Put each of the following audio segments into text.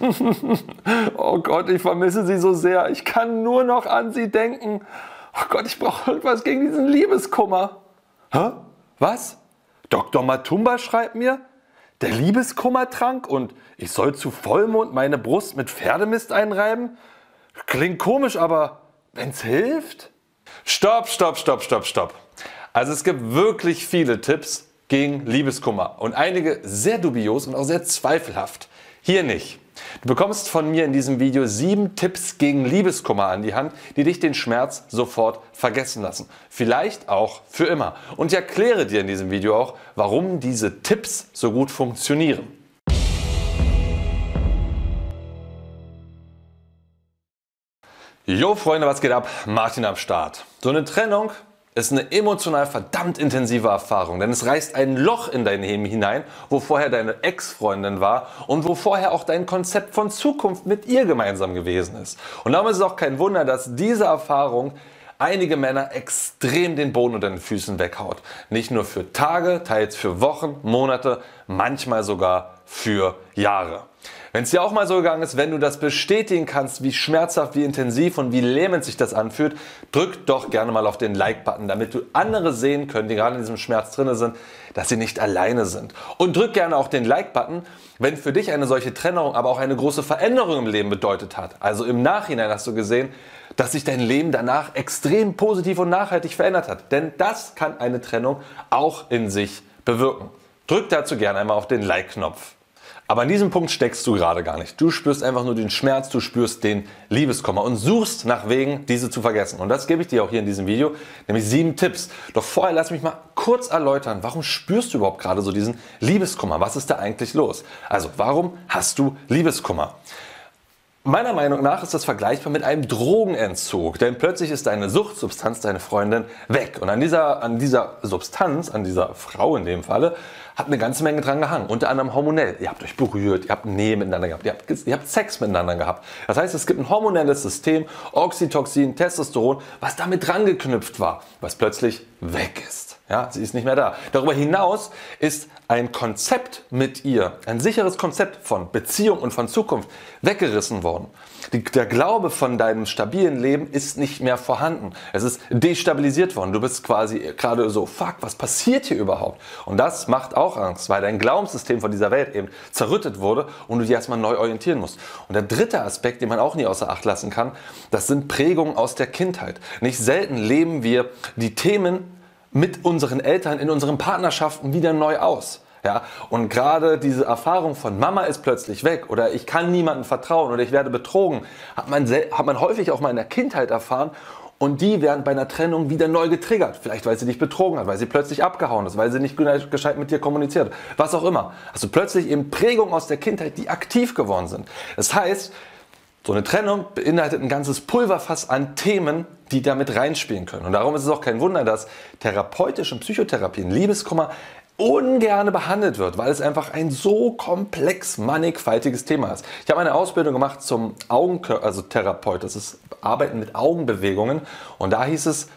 oh Gott, ich vermisse sie so sehr. Ich kann nur noch an sie denken. Oh Gott, ich brauche irgendwas gegen diesen Liebeskummer. Hä? Was? Dr. Matumba schreibt mir, der Liebeskummertrank und ich soll zu Vollmond meine Brust mit Pferdemist einreiben? Klingt komisch, aber wenn's hilft? Stopp, stopp, stopp, stopp, stopp. Also es gibt wirklich viele Tipps gegen Liebeskummer und einige sehr dubios und auch sehr zweifelhaft. Hier nicht. Du bekommst von mir in diesem Video sieben Tipps gegen Liebeskummer an die Hand, die dich den Schmerz sofort vergessen lassen. Vielleicht auch für immer. Und ich erkläre dir in diesem Video auch, warum diese Tipps so gut funktionieren. Jo Freunde, was geht ab? Martin am Start. So eine Trennung ist eine emotional verdammt intensive Erfahrung, denn es reißt ein Loch in dein Leben hinein, wo vorher deine Ex-Freundin war und wo vorher auch dein Konzept von Zukunft mit ihr gemeinsam gewesen ist. Und darum ist es auch kein Wunder, dass diese Erfahrung einige Männer extrem den Boden unter den Füßen weghaut. Nicht nur für Tage, teils für Wochen, Monate, manchmal sogar für Jahre. Wenn es dir auch mal so gegangen ist, wenn du das bestätigen kannst, wie schmerzhaft, wie intensiv und wie lähmend sich das anfühlt, drück doch gerne mal auf den Like-Button, damit du andere sehen können, die gerade in diesem Schmerz drin sind, dass sie nicht alleine sind. Und drück gerne auch den Like-Button, wenn für dich eine solche Trennung aber auch eine große Veränderung im Leben bedeutet hat. Also im Nachhinein hast du gesehen, dass sich dein Leben danach extrem positiv und nachhaltig verändert hat. Denn das kann eine Trennung auch in sich bewirken. Drück dazu gerne einmal auf den Like-Knopf. Aber an diesem Punkt steckst du gerade gar nicht. Du spürst einfach nur den Schmerz, du spürst den Liebeskummer und suchst nach Wegen, diese zu vergessen. Und das gebe ich dir auch hier in diesem Video, nämlich sieben Tipps. Doch vorher lass mich mal kurz erläutern, warum spürst du überhaupt gerade so diesen Liebeskummer? Was ist da eigentlich los? Also, warum hast du Liebeskummer? Meiner Meinung nach ist das vergleichbar mit einem Drogenentzug, denn plötzlich ist deine Suchtsubstanz, deine Freundin, weg. Und an dieser, an dieser Substanz, an dieser Frau in dem Falle, hat eine ganze Menge dran gehangen. Unter anderem hormonell. Ihr habt euch berührt, ihr habt Nähe miteinander gehabt, ihr habt, ihr habt Sex miteinander gehabt. Das heißt, es gibt ein hormonelles System, Oxytocin, Testosteron, was damit dran geknüpft war, was plötzlich weg ist. Ja, sie ist nicht mehr da. Darüber hinaus ist ein Konzept mit ihr, ein sicheres Konzept von Beziehung und von Zukunft weggerissen worden. Die, der Glaube von deinem stabilen Leben ist nicht mehr vorhanden. Es ist destabilisiert worden. Du bist quasi gerade so, fuck, was passiert hier überhaupt? Und das macht auch Angst, weil dein Glaubenssystem von dieser Welt eben zerrüttet wurde und du dich erstmal neu orientieren musst. Und der dritte Aspekt, den man auch nie außer Acht lassen kann, das sind Prägungen aus der Kindheit. Nicht selten leben wir die Themen mit unseren Eltern in unseren Partnerschaften wieder neu aus. Ja, und gerade diese Erfahrung von Mama ist plötzlich weg oder ich kann niemandem vertrauen oder ich werde betrogen, hat man, hat man häufig auch mal in der Kindheit erfahren und die werden bei einer Trennung wieder neu getriggert. Vielleicht weil sie dich betrogen hat, weil sie plötzlich abgehauen ist, weil sie nicht gescheit mit dir kommuniziert, was auch immer. Also plötzlich eben Prägungen aus der Kindheit, die aktiv geworden sind. Das heißt, so eine Trennung beinhaltet ein ganzes Pulverfass an Themen, die damit reinspielen können. Und darum ist es auch kein Wunder, dass therapeutischen Psychotherapien Liebeskummer ungerne behandelt wird, weil es einfach ein so komplex mannigfaltiges Thema ist. Ich habe eine Ausbildung gemacht zum Augen also Therapeut, das ist Arbeiten mit Augenbewegungen und da hieß es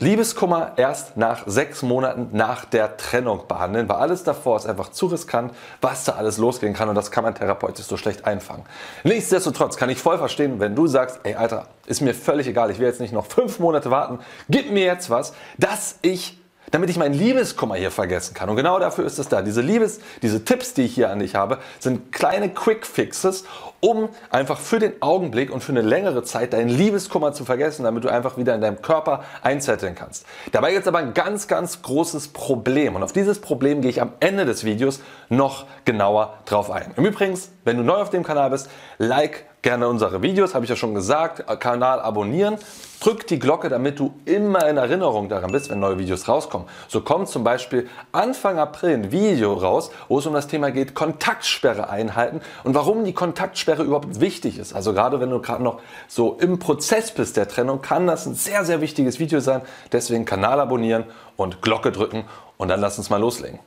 Liebeskummer erst nach sechs Monaten nach der Trennung behandeln, weil alles davor ist einfach zu riskant, was da alles losgehen kann und das kann man therapeutisch so schlecht einfangen. Nichtsdestotrotz kann ich voll verstehen, wenn du sagst, ey Alter, ist mir völlig egal, ich will jetzt nicht noch fünf Monate warten, gib mir jetzt was, dass ich damit ich meinen Liebeskummer hier vergessen kann. Und genau dafür ist es da. Diese Liebes, diese Tipps, die ich hier an dich habe, sind kleine Quick Fixes, um einfach für den Augenblick und für eine längere Zeit deinen Liebeskummer zu vergessen, damit du einfach wieder in deinem Körper einzetteln kannst. Dabei gibt es aber ein ganz, ganz großes Problem und auf dieses Problem gehe ich am Ende des Videos noch genauer drauf ein. Im Übrigen, wenn du neu auf dem Kanal bist, like gerne unsere Videos, habe ich ja schon gesagt, Kanal abonnieren Drück die Glocke, damit du immer in Erinnerung daran bist, wenn neue Videos rauskommen. So kommt zum Beispiel Anfang April ein Video raus, wo es um das Thema geht, Kontaktsperre einhalten und warum die Kontaktsperre überhaupt wichtig ist. Also gerade wenn du gerade noch so im Prozess bist der Trennung, kann das ein sehr, sehr wichtiges Video sein. Deswegen Kanal abonnieren und Glocke drücken und dann lass uns mal loslegen.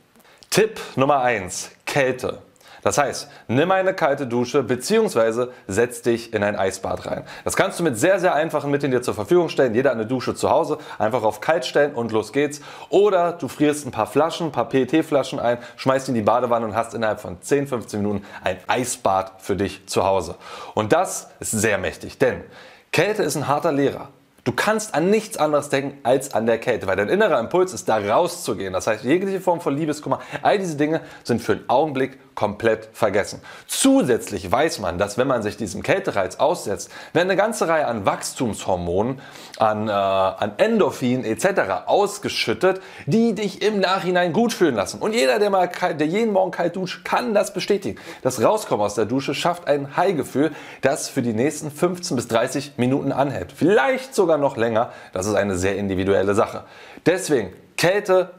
Tipp Nummer 1, Kälte. Das heißt, nimm eine kalte Dusche bzw. setz dich in ein Eisbad rein. Das kannst du mit sehr, sehr einfachen Mitteln dir zur Verfügung stellen. Jeder eine Dusche zu Hause, einfach auf kalt stellen und los geht's. Oder du frierst ein paar Flaschen, ein paar PET-Flaschen ein, schmeißt in die Badewanne und hast innerhalb von 10, 15 Minuten ein Eisbad für dich zu Hause. Und das ist sehr mächtig, denn Kälte ist ein harter Lehrer. Du kannst an nichts anderes denken als an der Kälte, weil dein innerer Impuls ist, da rauszugehen. Das heißt, jegliche Form von Liebeskummer, all diese Dinge sind für einen Augenblick komplett vergessen. Zusätzlich weiß man, dass wenn man sich diesem Kältereiz aussetzt, werden eine ganze Reihe an Wachstumshormonen, an, äh, an Endorphin etc. ausgeschüttet, die dich im Nachhinein gut fühlen lassen. Und jeder, der, mal kalt, der jeden Morgen kalt duscht, kann das bestätigen. Das Rauskommen aus der Dusche schafft ein High-Gefühl, das für die nächsten 15 bis 30 Minuten anhält. Vielleicht sogar noch länger. Das ist eine sehr individuelle Sache. Deswegen Kälte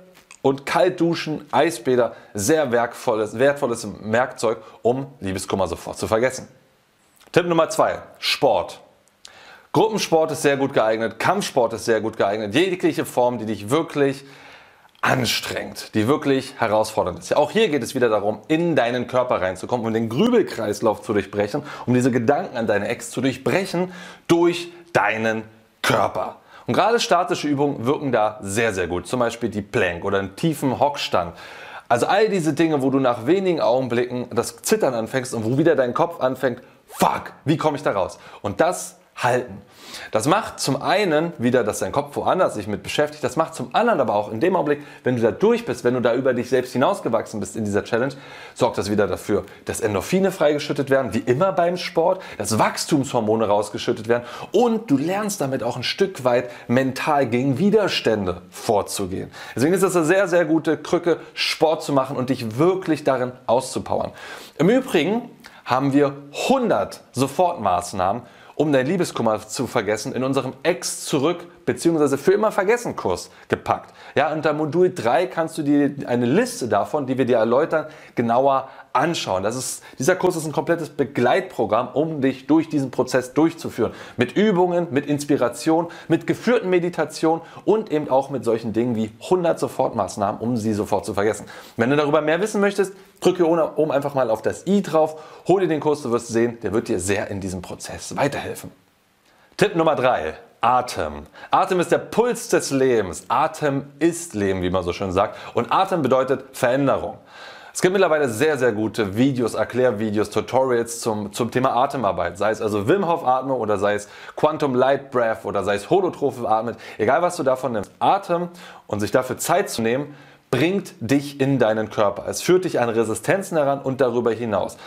und Kaltduschen, Eisbäder, sehr wertvolles, wertvolles Werkzeug, um Liebeskummer sofort zu vergessen. Tipp Nummer zwei: Sport. Gruppensport ist sehr gut geeignet, Kampfsport ist sehr gut geeignet, jegliche Form, die dich wirklich anstrengt, die wirklich herausfordernd ist. Auch hier geht es wieder darum, in deinen Körper reinzukommen, um den Grübelkreislauf zu durchbrechen, um diese Gedanken an deine Ex zu durchbrechen durch deinen Körper. Und gerade statische Übungen wirken da sehr, sehr gut. Zum Beispiel die Plank oder einen tiefen Hockstand. Also all diese Dinge, wo du nach wenigen Augenblicken das Zittern anfängst und wo wieder dein Kopf anfängt, fuck, wie komme ich da raus? Und das halten. Das macht zum einen wieder, dass dein Kopf woanders sich mit beschäftigt, das macht zum anderen aber auch in dem Augenblick, wenn du da durch bist, wenn du da über dich selbst hinausgewachsen bist in dieser Challenge, sorgt das wieder dafür, dass Endorphine freigeschüttet werden, wie immer beim Sport, dass Wachstumshormone rausgeschüttet werden und du lernst damit auch ein Stück weit mental gegen Widerstände vorzugehen. Deswegen ist das eine sehr, sehr gute Krücke, Sport zu machen und dich wirklich darin auszupowern. Im Übrigen haben wir 100 Sofortmaßnahmen, um dein Liebeskummer zu vergessen, in unserem Ex zurück bzw. für immer vergessen Kurs gepackt. Ja, unter Modul 3 kannst du dir eine Liste davon, die wir dir erläutern, genauer anschauen. Das ist, dieser Kurs ist ein komplettes Begleitprogramm, um dich durch diesen Prozess durchzuführen. Mit Übungen, mit Inspiration, mit geführten Meditationen und eben auch mit solchen Dingen wie 100 Sofortmaßnahmen, um sie sofort zu vergessen. Wenn du darüber mehr wissen möchtest, drücke oben einfach mal auf das i drauf, hol dir den Kurs, du wirst sehen, der wird dir sehr in diesem Prozess weiterhelfen. Tipp Nummer 3. Atem. Atem ist der Puls des Lebens. Atem ist Leben, wie man so schön sagt. Und Atem bedeutet Veränderung. Es gibt mittlerweile sehr, sehr gute Videos, Erklärvideos, Tutorials zum, zum Thema Atemarbeit. Sei es also Wim Hof Atmung oder sei es Quantum Light Breath oder sei es Holotrophe Atmen. Egal was du davon nimmst. Atem und sich dafür Zeit zu nehmen, bringt dich in deinen Körper. Es führt dich an Resistenzen heran und darüber hinaus.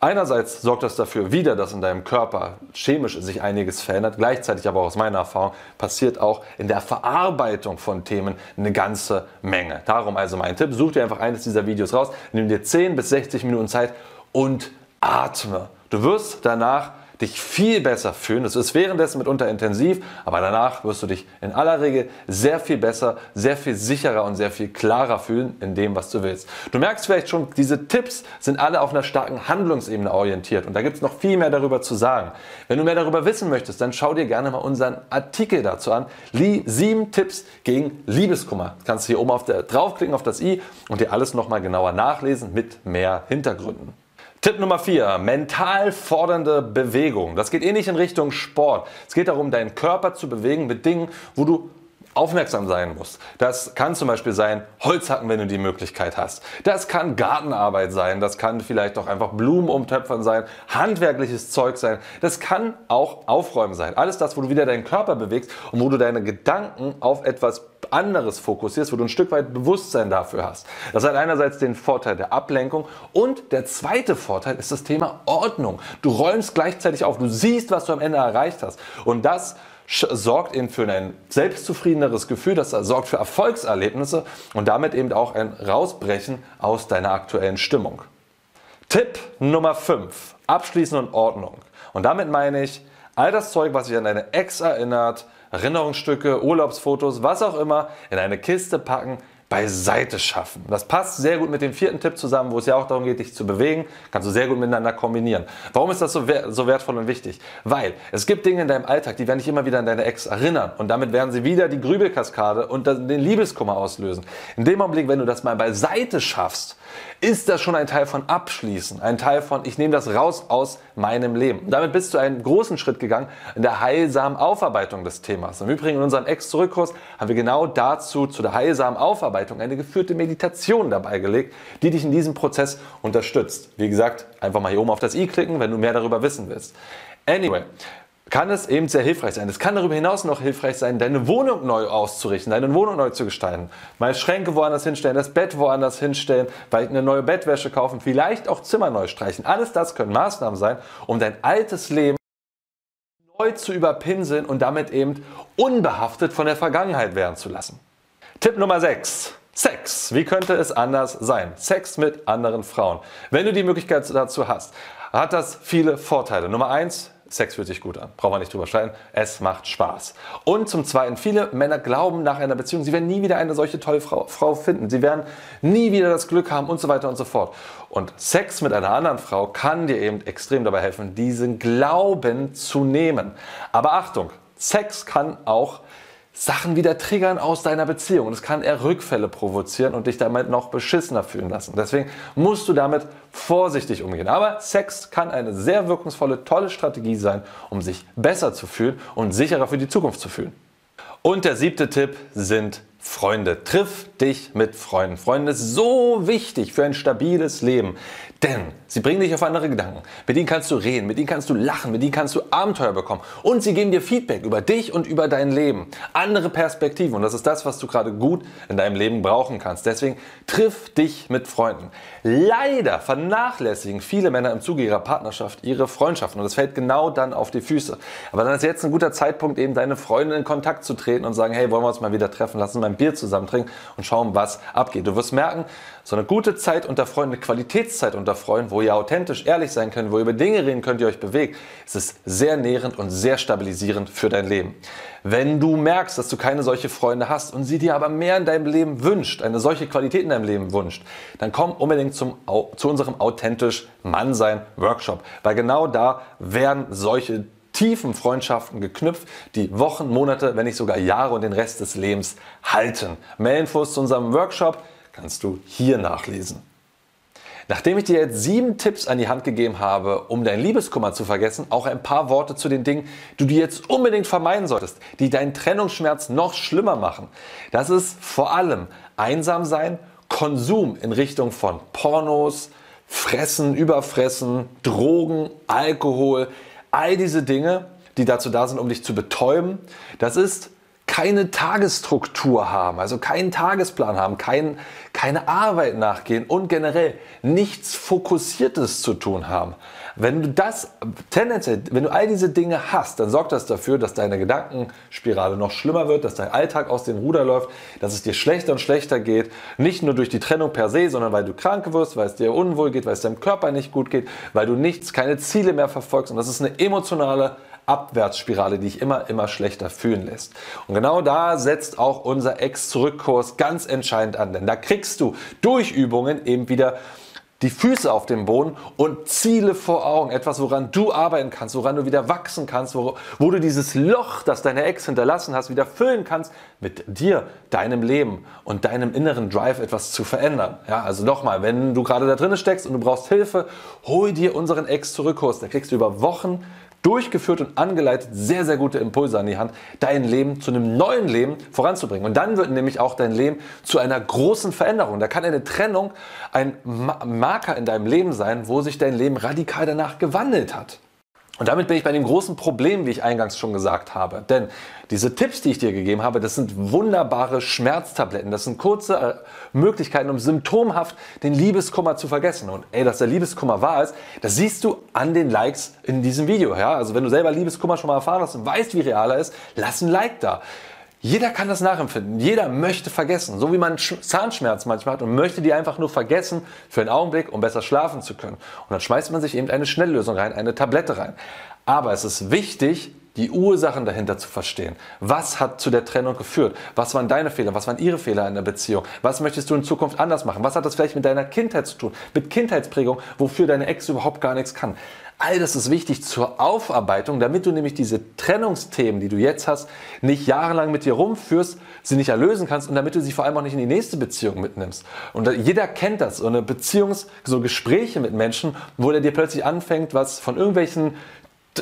Einerseits sorgt das dafür wieder, dass in deinem Körper chemisch sich einiges verändert. Gleichzeitig aber aus meiner Erfahrung passiert auch in der Verarbeitung von Themen eine ganze Menge. Darum also mein Tipp, such dir einfach eines dieser Videos raus, nimm dir 10 bis 60 Minuten Zeit und atme. Du wirst danach dich viel besser fühlen. Es ist währenddessen mitunter intensiv, aber danach wirst du dich in aller Regel sehr viel besser, sehr viel sicherer und sehr viel klarer fühlen in dem, was du willst. Du merkst vielleicht schon, diese Tipps sind alle auf einer starken Handlungsebene orientiert und da gibt es noch viel mehr darüber zu sagen. Wenn du mehr darüber wissen möchtest, dann schau dir gerne mal unseren Artikel dazu an. Sieben Tipps gegen Liebeskummer. Du kannst hier oben auf der, draufklicken auf das i und dir alles nochmal genauer nachlesen mit mehr Hintergründen. Tipp Nummer 4, mental fordernde Bewegung. Das geht ähnlich in Richtung Sport. Es geht darum, deinen Körper zu bewegen mit Dingen, wo du aufmerksam sein musst. Das kann zum Beispiel sein Holzhacken, wenn du die Möglichkeit hast. Das kann Gartenarbeit sein. Das kann vielleicht auch einfach Blumen umtöpfern sein. Handwerkliches Zeug sein. Das kann auch Aufräumen sein. Alles das, wo du wieder deinen Körper bewegst und wo du deine Gedanken auf etwas anderes fokussierst, wo du ein Stück weit Bewusstsein dafür hast. Das hat einerseits den Vorteil der Ablenkung und der zweite Vorteil ist das Thema Ordnung. Du räumst gleichzeitig auf, du siehst, was du am Ende erreicht hast. Und das sorgt eben für ein selbstzufriedeneres Gefühl, das sorgt für Erfolgserlebnisse und damit eben auch ein Rausbrechen aus deiner aktuellen Stimmung. Tipp Nummer 5. Abschließen und Ordnung. Und damit meine ich all das Zeug, was sich an deine Ex erinnert, Erinnerungsstücke, Urlaubsfotos, was auch immer, in eine Kiste packen, beiseite schaffen. Das passt sehr gut mit dem vierten Tipp zusammen, wo es ja auch darum geht, dich zu bewegen. Kannst du sehr gut miteinander kombinieren. Warum ist das so, so wertvoll und wichtig? Weil es gibt Dinge in deinem Alltag, die werden dich immer wieder an deine Ex erinnern. Und damit werden sie wieder die Grübelkaskade und den Liebeskummer auslösen. In dem Augenblick, wenn du das mal beiseite schaffst, ist das schon ein Teil von Abschließen, ein Teil von, ich nehme das raus aus meinem Leben. Und damit bist du einen großen Schritt gegangen in der heilsamen Aufarbeitung des Themas. Im Übrigen in unserem Ex-Zurückkurs haben wir genau dazu, zu der heilsamen Aufarbeitung, eine geführte Meditation dabei gelegt, die dich in diesem Prozess unterstützt. Wie gesagt, einfach mal hier oben auf das i klicken, wenn du mehr darüber wissen willst. Anyway, kann es eben sehr hilfreich sein. Es kann darüber hinaus noch hilfreich sein, deine Wohnung neu auszurichten, deine Wohnung neu zu gestalten. Mal Schränke woanders hinstellen, das Bett woanders hinstellen, vielleicht eine neue Bettwäsche kaufen, vielleicht auch Zimmer neu streichen. Alles das können Maßnahmen sein, um dein altes Leben neu zu überpinseln und damit eben unbehaftet von der Vergangenheit werden zu lassen. Tipp Nummer 6. Sex. Wie könnte es anders sein? Sex mit anderen Frauen. Wenn du die Möglichkeit dazu hast, hat das viele Vorteile. Nummer 1, Sex fühlt sich gut an. Brauchen wir nicht drüber streiten. Es macht Spaß. Und zum Zweiten, viele Männer glauben nach einer Beziehung, sie werden nie wieder eine solche tolle Frau, Frau, finden. Sie werden nie wieder das Glück haben und so weiter und so fort. Und Sex mit einer anderen Frau kann dir eben extrem dabei helfen, diesen Glauben zu nehmen. Aber Achtung, Sex kann auch Sachen wieder triggern aus deiner Beziehung. Und es kann eher Rückfälle provozieren und dich damit noch beschissener fühlen lassen. Deswegen musst du damit vorsichtig umgehen. Aber Sex kann eine sehr wirkungsvolle, tolle Strategie sein, um sich besser zu fühlen und sicherer für die Zukunft zu fühlen. Und der siebte Tipp sind Freunde. Triff dich mit Freunden. Freunde ist so wichtig für ein stabiles Leben. Denn sie bringen dich auf andere Gedanken. Mit ihnen kannst du reden, mit ihnen kannst du lachen, mit ihnen kannst du Abenteuer bekommen. Und sie geben dir Feedback über dich und über dein Leben. Andere Perspektiven. Und das ist das, was du gerade gut in deinem Leben brauchen kannst. Deswegen triff dich mit Freunden. Leider vernachlässigen viele Männer im Zuge ihrer Partnerschaft ihre Freundschaften. Und es fällt genau dann auf die Füße. Aber dann ist jetzt ein guter Zeitpunkt, eben deine Freunde in Kontakt zu treten und sagen, hey, wollen wir uns mal wieder treffen, lass uns mal ein Bier zusammen trinken und schauen, was abgeht. Du wirst merken, so eine gute Zeit unter Freunden, eine Qualitätszeit unter Freunden, wo ihr authentisch ehrlich sein könnt, wo ihr über Dinge reden könnt, die euch bewegt, ist es sehr nährend und sehr stabilisierend für dein Leben. Wenn du merkst, dass du keine solche Freunde hast und sie dir aber mehr in deinem Leben wünscht, eine solche Qualität in deinem Leben wünscht, dann komm unbedingt zum, zu unserem authentisch Mannsein Workshop, weil genau da werden solche tiefen Freundschaften geknüpft, die Wochen, Monate, wenn nicht sogar Jahre und den Rest des Lebens halten. Mehr Infos zu unserem Workshop kannst du hier nachlesen. Nachdem ich dir jetzt sieben Tipps an die Hand gegeben habe, um deinen Liebeskummer zu vergessen, auch ein paar Worte zu den Dingen, die du jetzt unbedingt vermeiden solltest, die deinen Trennungsschmerz noch schlimmer machen. Das ist vor allem einsam sein, Konsum in Richtung von Pornos, Fressen, Überfressen, Drogen, Alkohol, all diese Dinge, die dazu da sind, um dich zu betäuben. Das ist keine Tagesstruktur haben, also keinen Tagesplan haben, kein, keine Arbeit nachgehen und generell nichts Fokussiertes zu tun haben. Wenn du das tendenziell, wenn du all diese Dinge hast, dann sorgt das dafür, dass deine Gedankenspirale noch schlimmer wird, dass dein Alltag aus dem Ruder läuft, dass es dir schlechter und schlechter geht. Nicht nur durch die Trennung per se, sondern weil du krank wirst, weil es dir unwohl geht, weil es deinem Körper nicht gut geht, weil du nichts, keine Ziele mehr verfolgst. Und das ist eine emotionale Abwärtsspirale, die dich immer, immer schlechter fühlen lässt. Und genau da setzt auch unser Ex-Zurück-Kurs ganz entscheidend an, denn da kriegst du durch Übungen eben wieder die Füße auf dem Boden und Ziele vor Augen. Etwas, woran du arbeiten kannst, woran du wieder wachsen kannst, wo, wo, du dieses Loch, das deine Ex hinterlassen hast, wieder füllen kannst mit dir, deinem Leben und deinem inneren Drive etwas zu verändern. Ja, also nochmal, wenn du gerade da drin steckst und du brauchst Hilfe, hol dir unseren Ex-Zurück-Kurs. Da kriegst du über Wochen durchgeführt und angeleitet sehr, sehr gute Impulse an die Hand, dein Leben zu einem neuen Leben voranzubringen. Und dann wird nämlich auch dein Leben zu einer großen Veränderung. Da kann eine Trennung ein Marker in deinem Leben sein, wo sich dein Leben radikal danach gewandelt hat. Und damit bin ich bei dem großen Problem, wie ich eingangs schon gesagt habe. Denn diese Tipps, die ich dir gegeben habe, das sind wunderbare Schmerztabletten. Das sind kurze äh, Möglichkeiten, um symptomhaft den Liebeskummer zu vergessen. Und ey, dass der Liebeskummer wahr ist, das siehst du an den Likes in diesem Video. Ja? Also wenn du selber Liebeskummer schon mal erfahren hast und weißt, wie real er ist, lass ein Like da. Jeder kann das nachempfinden. Jeder möchte vergessen. So wie man Zahnschmerz manchmal hat und möchte die einfach nur vergessen für einen Augenblick, um besser schlafen zu können. Und dann schmeißt man sich eben eine Schnelllösung rein, eine Tablette rein. Aber es ist wichtig, die Ursachen dahinter zu verstehen. Was hat zu der Trennung geführt? Was waren deine Fehler? Was waren ihre Fehler in der Beziehung? Was möchtest du in Zukunft anders machen? Was hat das vielleicht mit deiner Kindheit zu tun? Mit Kindheitsprägung, wofür deine Ex überhaupt gar nichts kann? All das ist wichtig zur Aufarbeitung, damit du nämlich diese Trennungsthemen, die du jetzt hast, nicht jahrelang mit dir rumführst, sie nicht erlösen kannst und damit du sie vor allem auch nicht in die nächste Beziehung mitnimmst. Und jeder kennt das, so eine Beziehungs-, so Gespräche mit Menschen, wo der dir plötzlich anfängt, was von irgendwelchen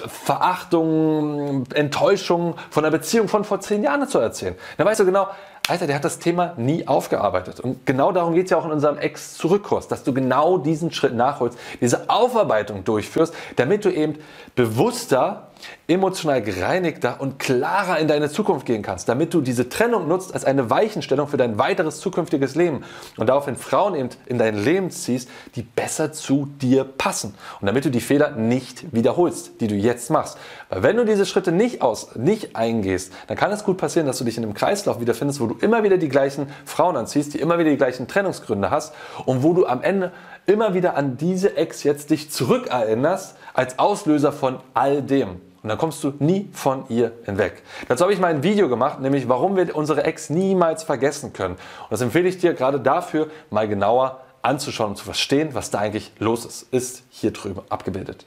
Verachtung, Enttäuschung von einer Beziehung von vor zehn Jahren zu erzählen. Dann weißt du genau, Alter, der hat das Thema nie aufgearbeitet. Und genau darum geht es ja auch in unserem Ex-Zurückkurs, dass du genau diesen Schritt nachholst, diese Aufarbeitung durchführst, damit du eben bewusster emotional gereinigter und klarer in deine Zukunft gehen kannst, damit du diese Trennung nutzt als eine Weichenstellung für dein weiteres zukünftiges Leben und daraufhin Frauen eben in dein Leben ziehst, die besser zu dir passen und damit du die Fehler nicht wiederholst, die du jetzt machst. Weil wenn du diese Schritte nicht aus, nicht eingehst, dann kann es gut passieren, dass du dich in einem Kreislauf wiederfindest, wo du immer wieder die gleichen Frauen anziehst, die immer wieder die gleichen Trennungsgründe hast und wo du am Ende immer wieder an diese Ex jetzt dich zurückerinnerst als Auslöser von all dem. Und dann kommst du nie von ihr hinweg. Dazu habe ich mal ein Video gemacht, nämlich warum wir unsere Ex niemals vergessen können. Und das empfehle ich dir gerade dafür, mal genauer anzuschauen und zu verstehen, was da eigentlich los ist. Ist hier drüben abgebildet.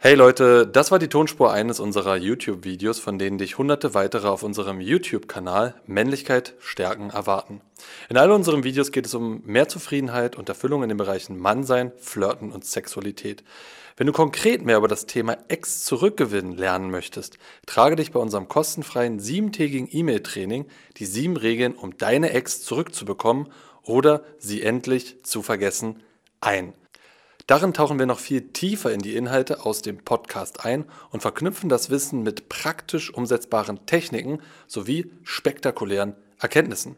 Hey Leute, das war die Tonspur eines unserer YouTube-Videos, von denen dich hunderte weitere auf unserem YouTube-Kanal Männlichkeit stärken erwarten. In all unseren Videos geht es um mehr Zufriedenheit und Erfüllung in den Bereichen Mannsein, Flirten und Sexualität. Wenn du konkret mehr über das Thema Ex zurückgewinnen lernen möchtest, trage dich bei unserem kostenfreien siebentägigen E-Mail-Training die sieben Regeln, um deine Ex zurückzubekommen oder sie endlich zu vergessen, ein. Darin tauchen wir noch viel tiefer in die Inhalte aus dem Podcast ein und verknüpfen das Wissen mit praktisch umsetzbaren Techniken sowie spektakulären Erkenntnissen.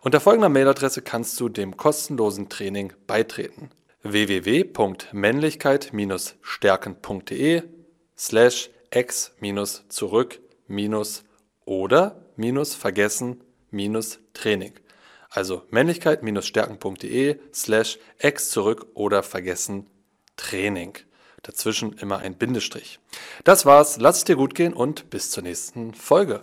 Unter folgender Mailadresse kannst du dem kostenlosen Training beitreten www.männlichkeit-stärken.de slash ex zurück Also männlichkeit-stärken.de slash ex zurück oder vergessen Training. Dazwischen immer ein Bindestrich. Das war's, lass es dir gut gehen und bis zur nächsten Folge.